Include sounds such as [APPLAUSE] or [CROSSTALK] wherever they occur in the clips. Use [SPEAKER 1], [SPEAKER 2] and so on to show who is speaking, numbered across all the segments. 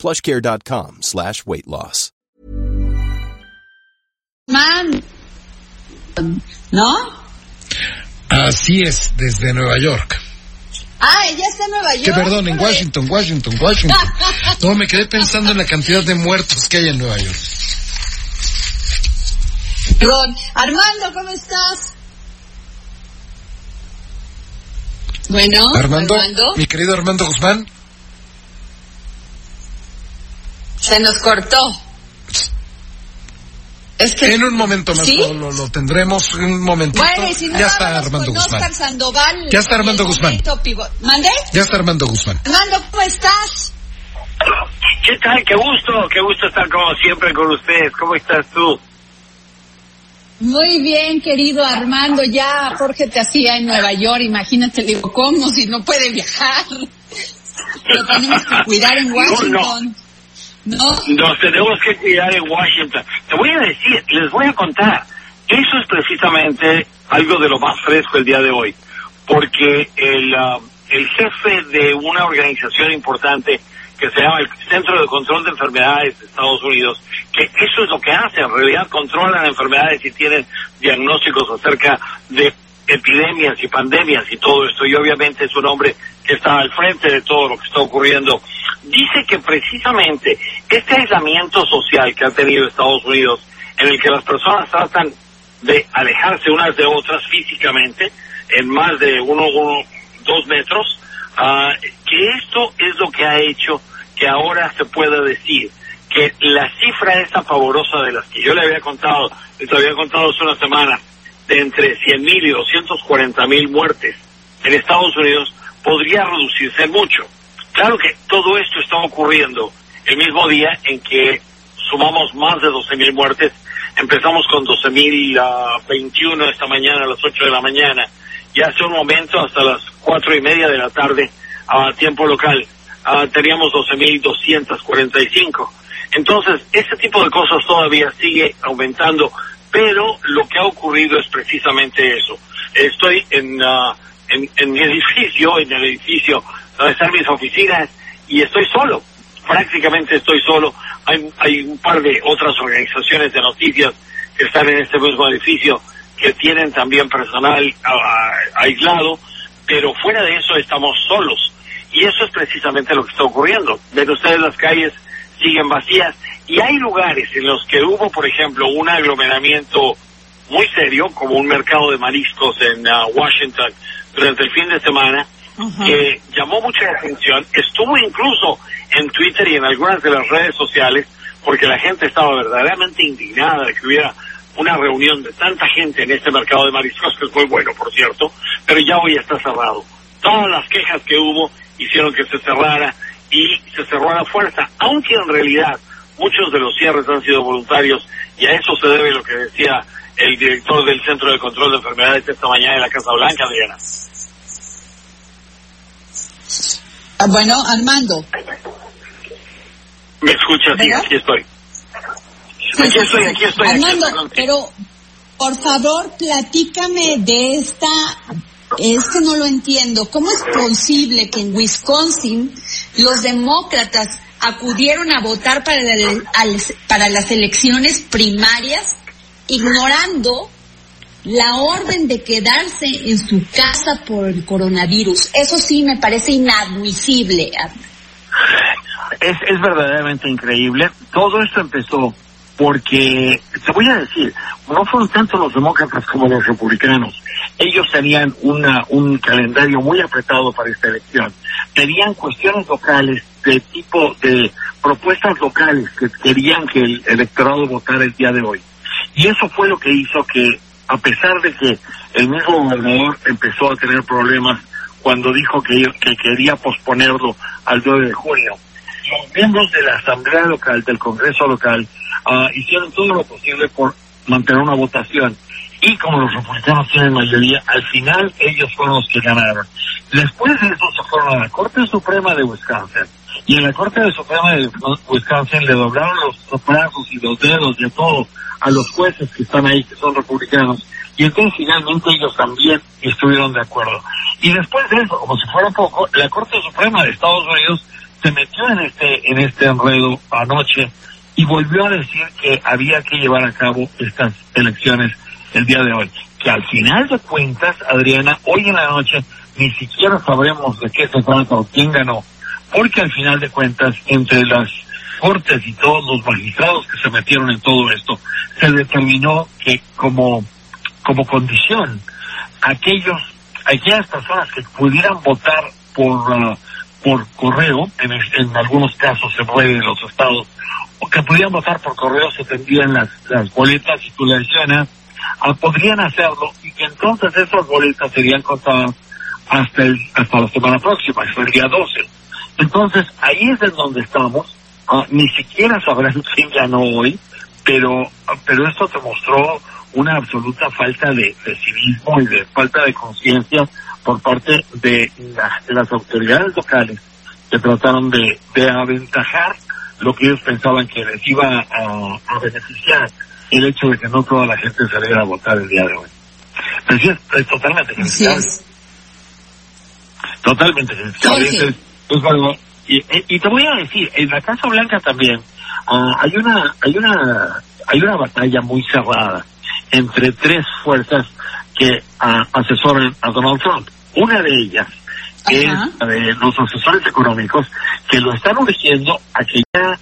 [SPEAKER 1] plushcare.com slash weight loss.
[SPEAKER 2] Man. ¿No?
[SPEAKER 3] Así es, desde Nueva York.
[SPEAKER 2] Ah, ella está en Nueva York.
[SPEAKER 3] Que perdón, en Washington, Washington, Washington. [LAUGHS] No, me quedé pensando en la cantidad de muertos que hay en Nueva York.
[SPEAKER 2] Perdón. Armando, ¿cómo estás? Bueno,
[SPEAKER 3] Armando,
[SPEAKER 2] Armando,
[SPEAKER 3] mi querido Armando Guzmán,
[SPEAKER 2] se nos cortó. Es que
[SPEAKER 3] en un momento más
[SPEAKER 2] ¿Sí?
[SPEAKER 3] lo, tendremos, en un momentito.
[SPEAKER 2] Bueno, y si no
[SPEAKER 3] ya está Armando Guzmán.
[SPEAKER 2] Sandoval.
[SPEAKER 3] Ya está Armando Guzmán.
[SPEAKER 2] ¿Mandé?
[SPEAKER 3] Ya está Armando Guzmán.
[SPEAKER 2] Armando, ¿cómo estás?
[SPEAKER 4] ¿Qué tal? Qué gusto, qué gusto estar como siempre con ustedes. ¿Cómo estás tú?
[SPEAKER 2] Muy bien, querido Armando. Ya Jorge te hacía en Nueva York. Imagínate, le digo, ¿cómo? Si no puede viajar. Lo tenemos que cuidar en Washington. ¿No?
[SPEAKER 4] Nos tenemos que cuidar en Washington. Te voy a decir, les voy a contar. Eso es precisamente algo de lo más fresco el día de hoy. Porque el, ah, el jefe de una organización importante que se llama el Centro de Control de Enfermedades de Estados Unidos, que eso es lo que hace, en realidad controlan enfermedades y tienen diagnósticos acerca de epidemias y pandemias y todo esto, y obviamente es un hombre que está al frente de todo lo que está ocurriendo, dice que precisamente este aislamiento social que ha tenido Estados Unidos, en el que las personas tratan de alejarse unas de otras físicamente, en más de uno, uno dos metros, ah, que esto es lo que ha hecho que ahora se pueda decir que la cifra esa pavorosa de las que yo le había contado, les había contado hace una semana, de entre 100.000 y 240.000 muertes en Estados Unidos, podría reducirse mucho. Claro que todo esto está ocurriendo el mismo día en que sumamos más de 12.000 muertes. Empezamos con 12.021 esta mañana a las 8 de la mañana y hace un momento hasta las cuatro y media de la tarde a tiempo local ah, teníamos 12.245. Entonces, este tipo de cosas todavía sigue aumentando, pero lo que ha ocurrido es precisamente eso. Estoy en, ah, en, en mi [LAUGHS] edificio, en el edificio donde están mis oficinas, y estoy solo. Prácticamente estoy solo. Hay, un par de otras organizaciones de noticias que están en este mismo edificio que tienen también personal aislado, pero fuera de eso estamos solos. Y eso es precisamente lo que está ocurriendo. Ven ustedes las calles siguen vacías y hay lugares en los que hubo, por ejemplo, un aglomeramiento muy serio, como un mercado de mariscos en ah, Washington durante el fin de semana, que llamó mucha atención. Estuvo incluso en Twitter y en algunas de las redes sociales, porque la gente estaba verdaderamente indignada de que hubiera una reunión de tanta gente en este mercado de mariscos, que es muy bueno, por cierto, pero ya hoy está cerrado. Todas las quejas que hubo hicieron que se cerrara y se cerró a la fuerza, aunque en realidad muchos de los cierres han sido voluntarios y a eso se debe lo que decía el director del Centro de Control de Enfermedades esta mañana en la Casa Blanca, Adriana.
[SPEAKER 2] Ah, Bueno, Armando.
[SPEAKER 4] ¿Me escuchas? Sí, aquí estoy.
[SPEAKER 2] Sí,
[SPEAKER 4] Aquí estoy, aquí estoy. aquí
[SPEAKER 2] Armando,
[SPEAKER 4] estoy
[SPEAKER 2] pero por favor, platícame de esta. Es que no lo entiendo. ¿Cómo es posible que en Wisconsin los demócratas acudieron a votar para, el- al- para las elecciones primarias ignorando la orden de quedarse en su casa por el coronavirus? Eso sí me parece inadmisible.
[SPEAKER 4] es, es verdaderamente increíble. Todo esto empezó porque, te voy a decir, no fueron tanto los demócratas como los republicanos. Ellos tenían una, un calendario muy apretado para esta elección. Tenían cuestiones locales de tipo de propuestas locales que querían que el electorado votara el día de hoy. Y eso fue lo que hizo que, a pesar de que el mismo gobernador empezó a tener problemas cuando dijo que, que quería posponerlo al 9 de junio, los miembros de la Asamblea Local, del Congreso Local, uh, hicieron todo lo posible por mantener una votación. Y como los republicanos tienen mayoría, al final ellos fueron los que ganaron. Después de eso se fueron a la Corte Suprema de Wisconsin. Y en la Corte Suprema de Wisconsin le doblaron los brazos y los dedos y todo a los jueces que están ahí, que son republicanos. Y entonces finalmente ellos también estuvieron de acuerdo. Y después de eso, como si fuera poco, la Corte Suprema de Estados Unidos se metió en este, en este enredo anoche y volvió a decir que había que llevar a cabo estas elecciones el día de hoy. Que al final de cuentas, Adriana, hoy en la noche ni siquiera sabremos de qué se trata o quién ganó. Porque al final de cuentas, entre las cortes y todos los magistrados que se metieron en todo esto, se determinó que como, como condición, aquellos, aquellas personas que pudieran votar por, uh, por correo, en, algunos casos se puede en los estados, o que pudieran votar por correo se tendrían las, las boletas y tú le ah, podrían hacerlo y entonces esas boletas serían contadas hasta el, hasta la semana próxima, hasta el día 12. Entonces ahí es en donde estamos Uh, ni siquiera sabrán [LAUGHS] quién ganó hoy, pero, pero esto te mostró una absoluta falta de, de civismo y de falta de conciencia por parte de, la, las autoridades locales que trataron de, de, aventajar lo que ellos pensaban que les iba a, a, beneficiar el hecho de que no toda la gente saliera a votar el día de hoy. Pero sí, es, es totalmente criticable. Sí totalmente criticable. Pues, bueno, y, y, te voy a decir, en la Casa Blanca también uh, hay una hay una hay una batalla muy cerrada entre tres fuerzas que uh, asesoran a Donald Trump. Una de ellas es la de los asesores económicos que lo están urgiendo a que ya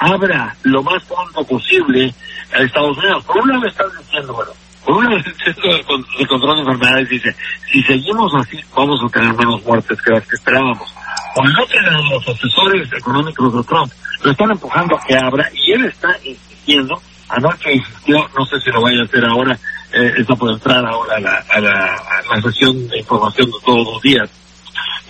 [SPEAKER 4] abra lo más pronto posible a Estados Unidos. Por un lado están diciendo, bueno, por un lado [LAUGHS] el control de enfermedades dice, si seguimos así vamos a tener menos muertes que las que esperábamos con de los asesores económicos de Trump lo están empujando a que abra y él está insistiendo, anoche insistió, no sé si lo vaya a hacer ahora, eh, está por entrar ahora a la, a la, a la sesión de información de todos los días.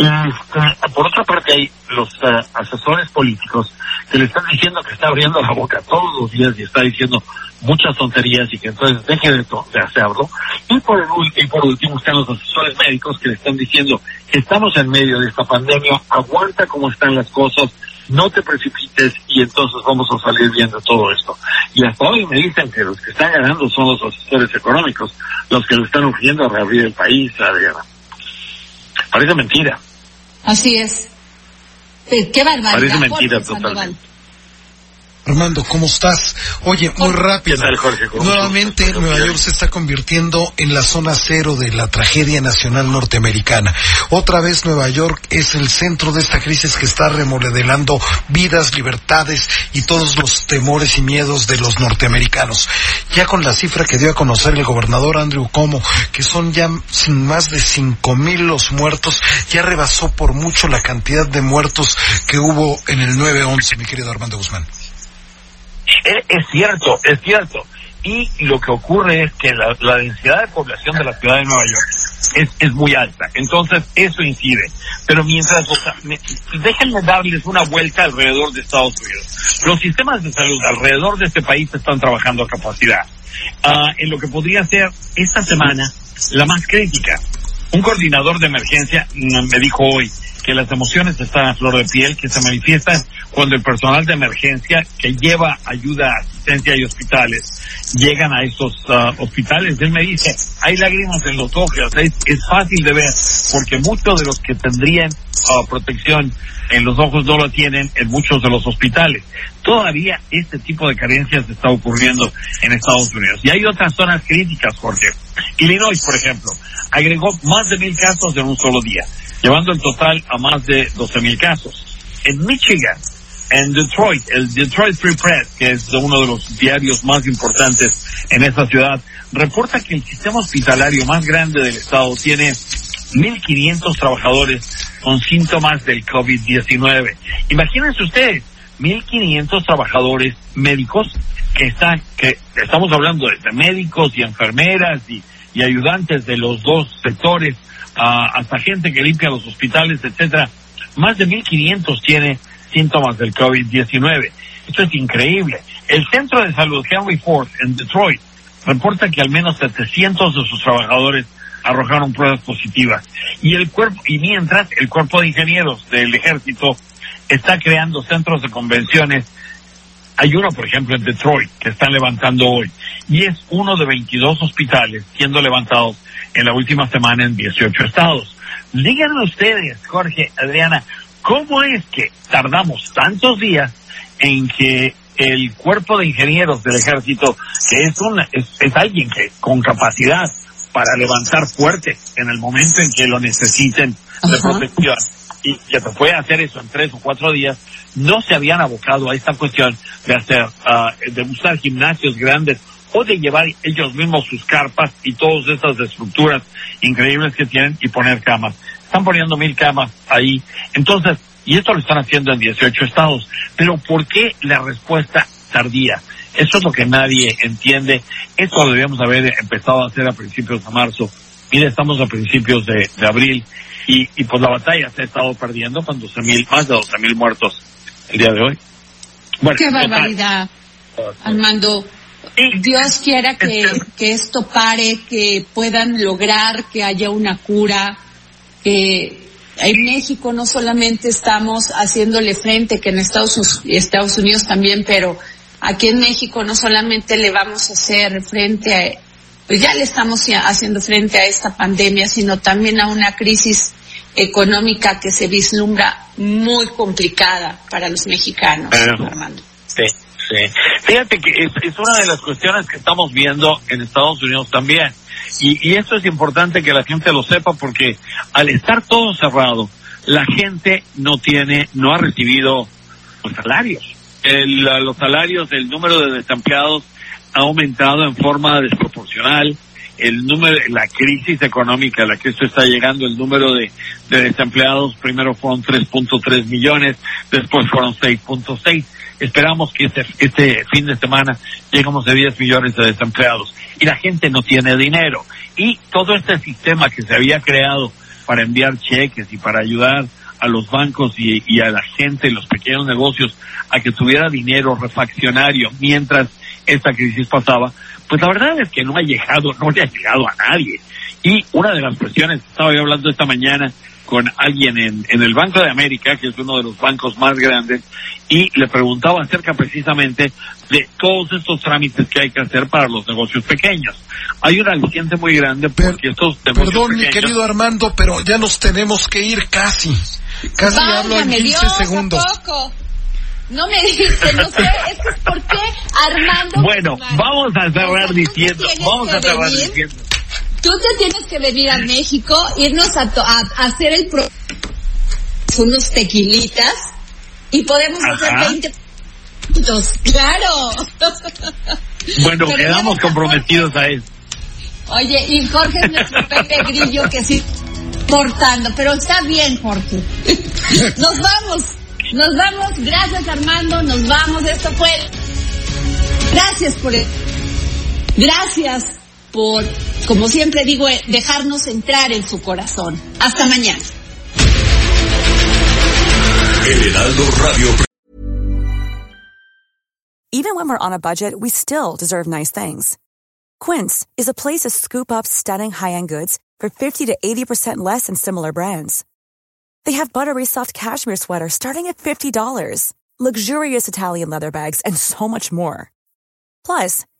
[SPEAKER 4] Este, por otra parte hay los uh, asesores políticos que le están diciendo que está abriendo la boca todos los días y está diciendo muchas tonterías y que entonces deje de, de hacerlo. Y por, el, y por último están los asesores médicos que le están diciendo que estamos en medio de esta pandemia, aguanta como están las cosas, no te precipites y entonces vamos a salir bien de todo esto. Y hasta hoy me dicen que los que están ganando son los asesores económicos, los que le están urgiendo a reabrir el país, Adriana. Parece mentira.
[SPEAKER 2] Así es. Qué barbaridad.
[SPEAKER 4] Parece mentira totalmente.
[SPEAKER 3] Armando, ¿cómo estás? Oye, muy rápido. Nuevamente Nueva York se está convirtiendo en la zona cero de la tragedia nacional norteamericana. Otra vez Nueva York es el centro de esta crisis que está remodelando vidas, libertades y todos los temores y miedos de los norteamericanos. Ya con la cifra que dio a conocer el gobernador Andrew Cuomo, que son ya sin más de cinco mil los muertos, ya rebasó por mucho la cantidad de muertos que hubo en el 9-11, mi querido Armando Guzmán.
[SPEAKER 4] Es, es, cierto, es cierto. Y lo que ocurre es que la, densidad de población de la ciudad de Nueva York es, es muy alta. Entonces, eso incide. Pero mientras, o sea, me, déjenme darles una vuelta alrededor de Estados Unidos. Los sistemas de salud alrededor de este país están trabajando a capacidad. Uh, en lo que podría ser esta semana la más crítica. Un coordinador de emergencia me dijo hoy que las emociones están a flor de piel, que se manifiestan cuando el personal de emergencia que lleva ayuda, asistencia y hospitales llegan a estos uh, hospitales. Él me dice, hay lágrimas en los ojos, es, es fácil de ver, porque muchos de los que tendrían uh, protección en los ojos no lo tienen en muchos de los hospitales. Todavía este tipo de carencias está ocurriendo en Estados Unidos. Y hay otras zonas críticas, Jorge. Illinois, por ejemplo, agregó más de mil casos en un solo día, llevando el total a más de 12 mil casos. En Michigan, en Detroit, el Detroit Free Press, que es uno de los diarios más importantes en esa ciudad, reporta que el sistema hospitalario más grande del estado tiene 1.500 trabajadores con síntomas del COVID-19. Imagínense ustedes, 1.500 trabajadores médicos que están, que estamos hablando de médicos y enfermeras y, ayudantes de los dos sectores, uh, hasta gente que limpia los hospitales, etcétera. Más de 1.500 tiene síntomas del COVID-19. Esto es increíble. El Centro de Salud Henry Ford en Detroit reporta que al menos 700 de sus trabajadores arrojaron pruebas positivas. Y el cuerpo, y mientras el cuerpo de ingenieros del ejército está creando centros de convenciones, hay uno, por ejemplo, en Detroit, que están levantando hoy, y es uno de 22 hospitales siendo levantados en la última semana en 18 estados. Díganme ustedes, Jorge, Adriana, ¿cómo es que tardamos tantos días en que el cuerpo de ingenieros del ejército, que es, una, es, es alguien que con capacidad para levantar fuerte en el momento en que lo necesiten de protección. Y que se puede hacer eso en tres o cuatro días, no se habían abocado a esta cuestión de hacer, uh, de usar gimnasios grandes o de llevar ellos mismos sus carpas y todas esas estructuras increíbles que tienen y poner camas. Están poniendo mil camas ahí. Entonces, y esto lo están haciendo en 18 estados. Pero ¿por qué la respuesta tardía? Eso es lo que nadie entiende. Esto lo debíamos haber empezado a hacer a principios de marzo. Mire, estamos a principios de, abril y, y pues la batalla se ha estado perdiendo con 12 mil, más de 12 mil muertos el día de hoy.
[SPEAKER 2] Bueno, Qué barbaridad, Armando. Dios quiera que, que esto pare, que puedan lograr que haya una cura, que en México no solamente estamos haciéndole frente, que en Estados, Estados Unidos también, pero Aquí en México no solamente le vamos a hacer frente a, pues ya le estamos haciendo frente a esta pandemia, sino también a una crisis económica que se vislumbra muy complicada para los mexicanos, Armando.
[SPEAKER 4] Sí, sí. Fíjate que es, una de las cuestiones que estamos viendo en Estados Unidos también. Y, y esto es importante que la gente lo sepa porque al estar todo cerrado, la gente no tiene, no ha recibido los salarios el, los salarios, el número de desempleados ha aumentado en forma desproporcional. El número, la crisis económica a la que esto está llegando, el número de, de desempleados primero fueron 3.3 millones, después fueron 6.6. Esperamos que este, este fin de semana lleguemos a 10 millones de desempleados. Y la gente no tiene dinero. Y todo este sistema que se había creado para enviar cheques y para ayudar a los bancos y, a la gente, los pequeños negocios, a que tuviera dinero refaccionario mientras esta crisis pasaba, pues la verdad es que no ha llegado, no le ha llegado a nadie. Y una de las cuestiones, estaba yo hablando esta mañana con alguien en, en el Banco de América, que es uno de los bancos más grandes, y le preguntaba acerca precisamente de todos estos trámites que hay que hacer para los negocios pequeños. Hay una aliciente muy grande porque estos negocios
[SPEAKER 3] Perdón, mi querido Armando, pero ya nos tenemos que ir casi. Casi hablo en 15 segundos.
[SPEAKER 2] No me dijiste, no sé, es que es por qué Armando.
[SPEAKER 4] Bueno, vamos a cerrar diciendo, vamos a cerrar diciendo.
[SPEAKER 2] Tú te tienes que venir a México, irnos a, hacer el pro unos tequilitas y podemos hacer 20 puntos, claro.
[SPEAKER 4] Bueno, quedamos comprometidos a eso.
[SPEAKER 2] Oye, y Jorge es nuestro [LAUGHS] Pepe Grillo que sí portando, pero está bien, Jorge. [LAUGHS] Nos vamos, nos vamos, gracias Armando, nos vamos, esto fue. Gracias por el... Gracias por, como siempre digo, eh, dejarnos entrar en su corazón. Hasta mañana.
[SPEAKER 5] Radio. Even when we're on a budget, we still deserve nice things. Quince is a place to scoop up stunning high-end goods for 50 to 80% less than similar brands. They have buttery soft cashmere sweaters starting at $50, luxurious Italian leather bags, and so much more. Plus,